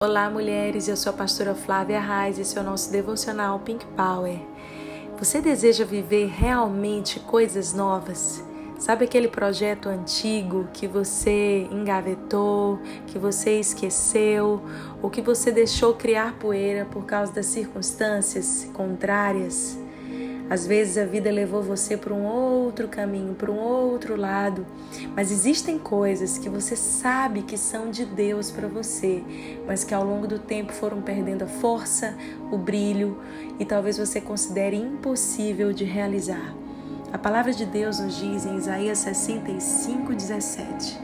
Olá, mulheres. Eu sou a pastora Flávia Reis e esse é o nosso devocional Pink Power. Você deseja viver realmente coisas novas? Sabe aquele projeto antigo que você engavetou, que você esqueceu, ou que você deixou criar poeira por causa das circunstâncias contrárias? Às vezes a vida levou você para um outro caminho, para um outro lado, mas existem coisas que você sabe que são de Deus para você, mas que ao longo do tempo foram perdendo a força, o brilho e talvez você considere impossível de realizar. A palavra de Deus nos diz em Isaías 65, 17: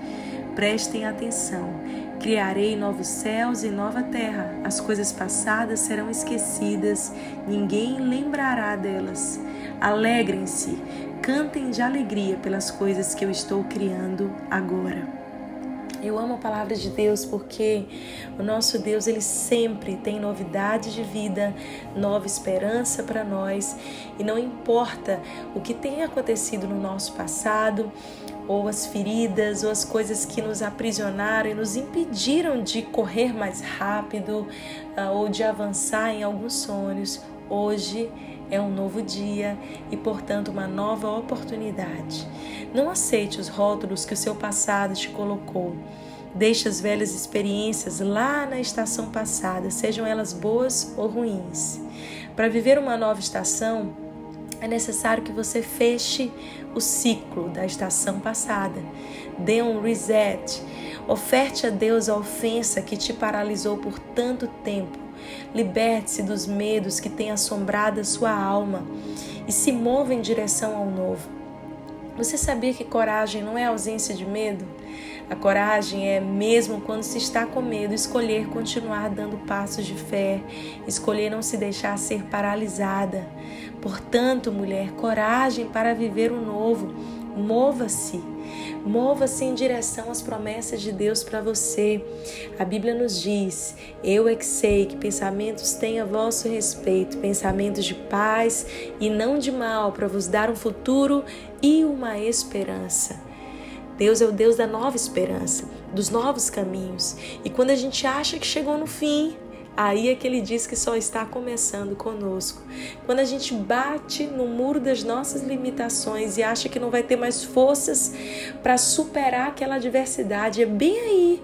Prestem atenção Criarei novos céus e nova terra. As coisas passadas serão esquecidas, ninguém lembrará delas. Alegrem-se, cantem de alegria pelas coisas que eu estou criando agora. Eu amo a palavra de Deus porque o nosso Deus ele sempre tem novidade de vida, nova esperança para nós e não importa o que tenha acontecido no nosso passado, ou as feridas, ou as coisas que nos aprisionaram e nos impediram de correr mais rápido ah, ou de avançar em alguns sonhos. Hoje é um novo dia e, portanto, uma nova oportunidade. Não aceite os rótulos que o seu passado te colocou. Deixe as velhas experiências lá na estação passada, sejam elas boas ou ruins. Para viver uma nova estação, é necessário que você feche o ciclo da estação passada. Dê um reset. Oferte a Deus a ofensa que te paralisou por tanto tempo. Liberte-se dos medos que têm assombrado a sua alma e se mova em direção ao novo. Você sabia que coragem não é ausência de medo? A coragem é, mesmo quando se está com medo, escolher continuar dando passos de fé, escolher não se deixar ser paralisada. Portanto, mulher, coragem para viver o novo. Mova-se. Mova-se em direção às promessas de Deus para você. A Bíblia nos diz: Eu é que sei que pensamentos têm a vosso respeito, pensamentos de paz e não de mal, para vos dar um futuro e uma esperança. Deus é o Deus da nova esperança, dos novos caminhos. E quando a gente acha que chegou no fim, aí é que ele diz que só está começando conosco. Quando a gente bate no muro das nossas limitações e acha que não vai ter mais forças para superar aquela adversidade, é bem aí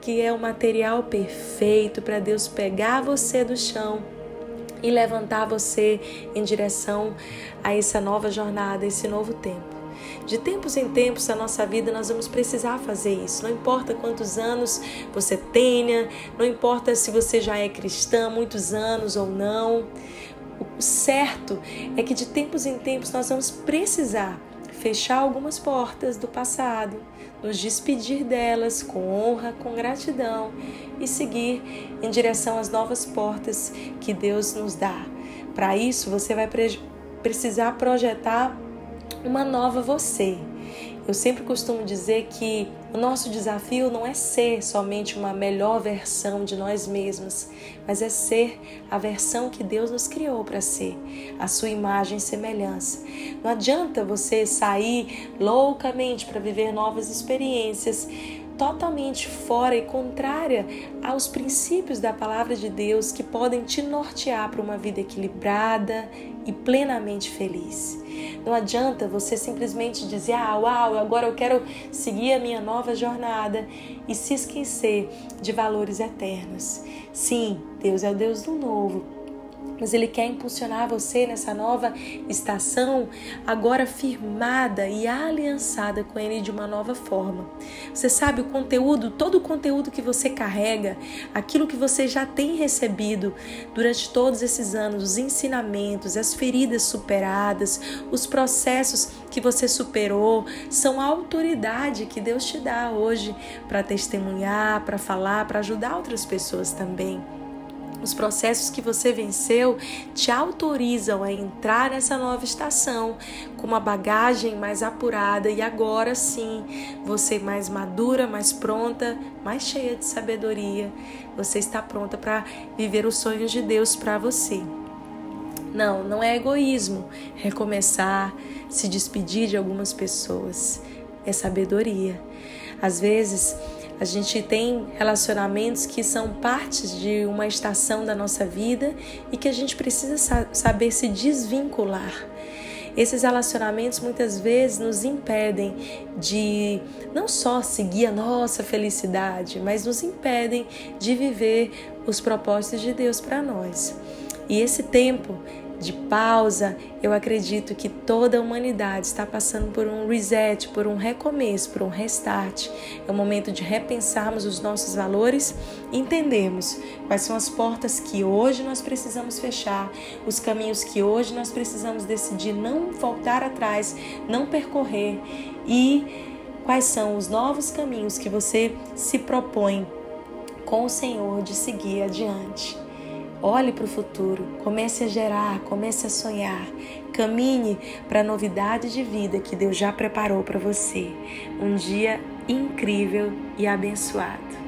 que é o material perfeito para Deus pegar você do chão e levantar você em direção a essa nova jornada, esse novo tempo. De tempos em tempos na nossa vida nós vamos precisar fazer isso. Não importa quantos anos você tenha, não importa se você já é cristã muitos anos ou não. O certo é que de tempos em tempos nós vamos precisar fechar algumas portas do passado, nos despedir delas com honra, com gratidão e seguir em direção às novas portas que Deus nos dá. Para isso, você vai precisar projetar uma nova você. Eu sempre costumo dizer que o nosso desafio não é ser somente uma melhor versão de nós mesmos, mas é ser a versão que Deus nos criou para ser, a sua imagem e semelhança. Não adianta você sair loucamente para viver novas experiências totalmente fora e contrária aos princípios da palavra de Deus que podem te nortear para uma vida equilibrada e plenamente feliz. Não adianta você simplesmente dizer: "Ah, uau, agora eu quero seguir a minha nova jornada" e se esquecer de valores eternos. Sim, Deus é o Deus do novo, mas Ele quer impulsionar você nessa nova estação, agora firmada e aliançada com Ele de uma nova forma. Você sabe o conteúdo, todo o conteúdo que você carrega, aquilo que você já tem recebido durante todos esses anos, os ensinamentos, as feridas superadas, os processos que você superou, são a autoridade que Deus te dá hoje para testemunhar, para falar, para ajudar outras pessoas também. Os processos que você venceu te autorizam a entrar nessa nova estação com uma bagagem mais apurada e agora sim você mais madura, mais pronta, mais cheia de sabedoria. Você está pronta para viver os sonhos de Deus para você. Não, não é egoísmo recomeçar, se despedir de algumas pessoas. É sabedoria. Às vezes A gente tem relacionamentos que são partes de uma estação da nossa vida e que a gente precisa saber se desvincular. Esses relacionamentos muitas vezes nos impedem de não só seguir a nossa felicidade, mas nos impedem de viver os propósitos de Deus para nós. E esse tempo de pausa, eu acredito que toda a humanidade está passando por um reset, por um recomeço, por um restart. É o momento de repensarmos os nossos valores entendermos quais são as portas que hoje nós precisamos fechar, os caminhos que hoje nós precisamos decidir não voltar atrás, não percorrer e quais são os novos caminhos que você se propõe com o Senhor de seguir adiante. Olhe para o futuro, comece a gerar, comece a sonhar, caminhe para a novidade de vida que Deus já preparou para você. Um dia incrível e abençoado.